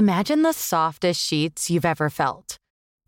Imagine the softest sheets you've ever felt.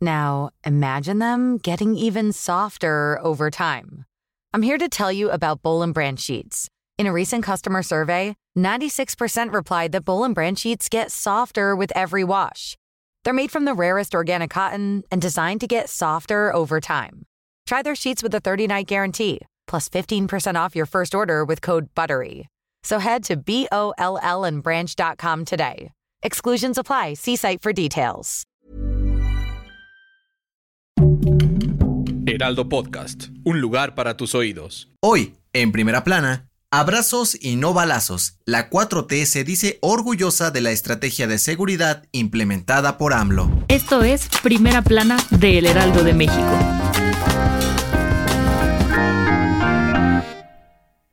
Now, imagine them getting even softer over time. I'm here to tell you about Bowl and Branch sheets. In a recent customer survey, 96% replied that Bowl and Branch sheets get softer with every wash. They're made from the rarest organic cotton and designed to get softer over time. Try their sheets with a 30-night guarantee, plus 15% off your first order with code BUTTERY. So head to B-O-L-L and branch.com today. Exclusions apply. See site for details. Heraldo Podcast, un lugar para tus oídos. Hoy, en primera plana, abrazos y no balazos. La 4T se dice orgullosa de la estrategia de seguridad implementada por AMLO. Esto es Primera Plana de El Heraldo de México.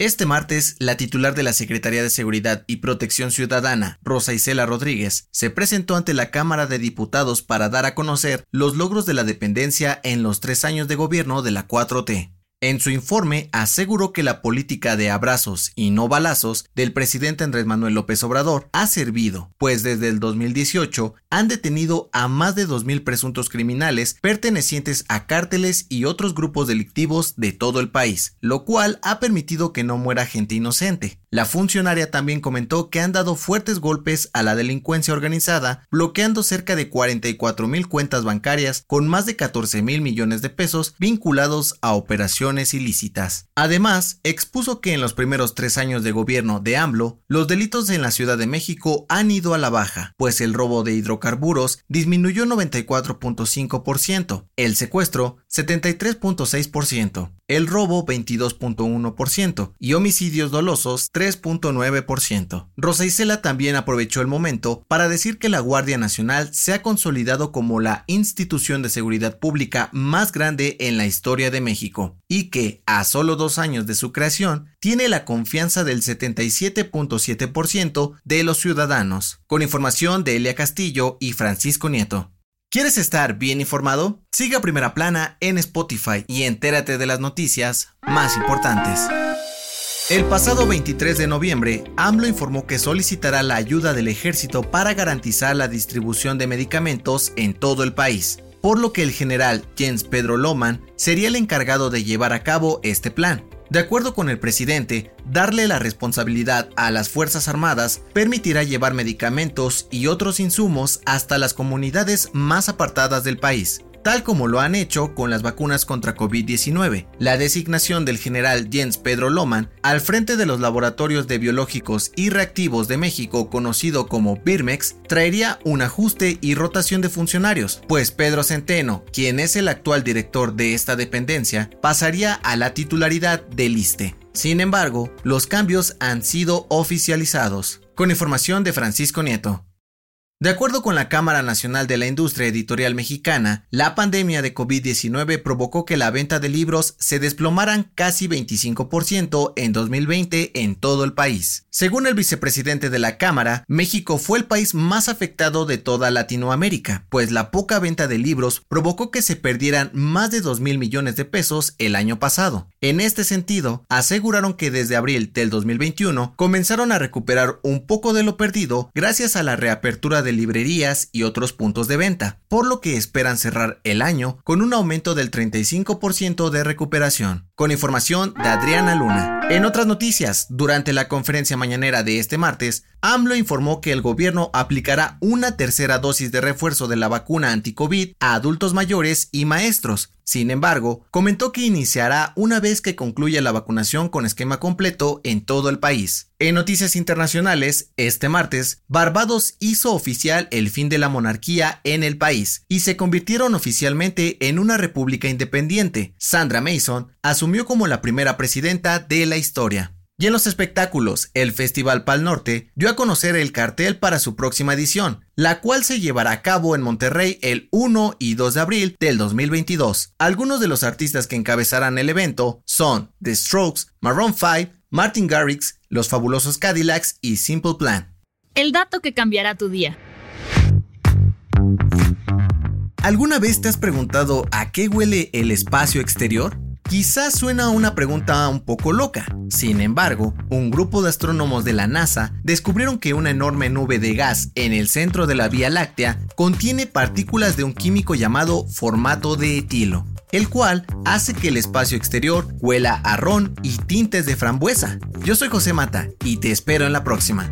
Este martes, la titular de la Secretaría de Seguridad y Protección Ciudadana, Rosa Isela Rodríguez, se presentó ante la Cámara de Diputados para dar a conocer los logros de la dependencia en los tres años de gobierno de la 4T. En su informe aseguró que la política de abrazos y no balazos del presidente Andrés Manuel López Obrador ha servido, pues desde el 2018 han detenido a más de 2.000 presuntos criminales pertenecientes a cárteles y otros grupos delictivos de todo el país, lo cual ha permitido que no muera gente inocente. La funcionaria también comentó que han dado fuertes golpes a la delincuencia organizada, bloqueando cerca de 44 mil cuentas bancarias con más de 14 mil millones de pesos vinculados a operaciones ilícitas. Además, expuso que en los primeros tres años de gobierno de AMLO, los delitos en la Ciudad de México han ido a la baja, pues el robo de hidrocarburos disminuyó 94.5%, el secuestro 73.6%, el robo 22.1% y homicidios dolosos 3.9%. Rosa Isela también aprovechó el momento para decir que la Guardia Nacional se ha consolidado como la institución de seguridad pública más grande en la historia de México y que, a solo dos años de su creación, tiene la confianza del 77.7% de los ciudadanos. Con información de Elia Castillo y Francisco Nieto. ¿Quieres estar bien informado? Siga Primera Plana en Spotify y entérate de las noticias más importantes. El pasado 23 de noviembre, AMLO informó que solicitará la ayuda del ejército para garantizar la distribución de medicamentos en todo el país, por lo que el general Jens Pedro Loman sería el encargado de llevar a cabo este plan. De acuerdo con el presidente, darle la responsabilidad a las Fuerzas Armadas permitirá llevar medicamentos y otros insumos hasta las comunidades más apartadas del país, tal como lo han hecho con las vacunas contra COVID-19. La designación del general Jens Pedro Loman al frente de los laboratorios de biológicos y reactivos de México, conocido como Birmex, traería un ajuste y rotación de funcionarios, pues Pedro Centeno, quien es el actual director de esta dependencia, pasaría a la titularidad del ISTE. Sin embargo, los cambios han sido oficializados. Con información de Francisco Nieto. De acuerdo con la Cámara Nacional de la Industria Editorial Mexicana, la pandemia de COVID-19 provocó que la venta de libros se desplomaran casi 25% en 2020 en todo el país. Según el vicepresidente de la Cámara, México fue el país más afectado de toda Latinoamérica, pues la poca venta de libros provocó que se perdieran más de 2 mil millones de pesos el año pasado. En este sentido, aseguraron que desde abril del 2021 comenzaron a recuperar un poco de lo perdido gracias a la reapertura de librerías y otros puntos de venta, por lo que esperan cerrar el año con un aumento del 35% de recuperación. Con información de Adriana Luna. En otras noticias, durante la conferencia mañanera de este martes, AMLO informó que el gobierno aplicará una tercera dosis de refuerzo de la vacuna anti-COVID a adultos mayores y maestros. Sin embargo, comentó que iniciará una vez que concluya la vacunación con esquema completo en todo el país. En noticias internacionales, este martes, Barbados hizo oficial el fin de la monarquía en el país y se convirtieron oficialmente en una república independiente. Sandra Mason asumió como la primera presidenta de la historia. Y en los espectáculos, el Festival Pal Norte dio a conocer el cartel para su próxima edición, la cual se llevará a cabo en Monterrey el 1 y 2 de abril del 2022. Algunos de los artistas que encabezarán el evento son The Strokes, Maroon 5, Martin Garrix, Los Fabulosos Cadillacs y Simple Plan. El dato que cambiará tu día. ¿Alguna vez te has preguntado a qué huele el espacio exterior? Quizás suena una pregunta un poco loca. Sin embargo, un grupo de astrónomos de la NASA descubrieron que una enorme nube de gas en el centro de la Vía Láctea contiene partículas de un químico llamado formato de etilo, el cual hace que el espacio exterior huela a ron y tintes de frambuesa. Yo soy José Mata y te espero en la próxima.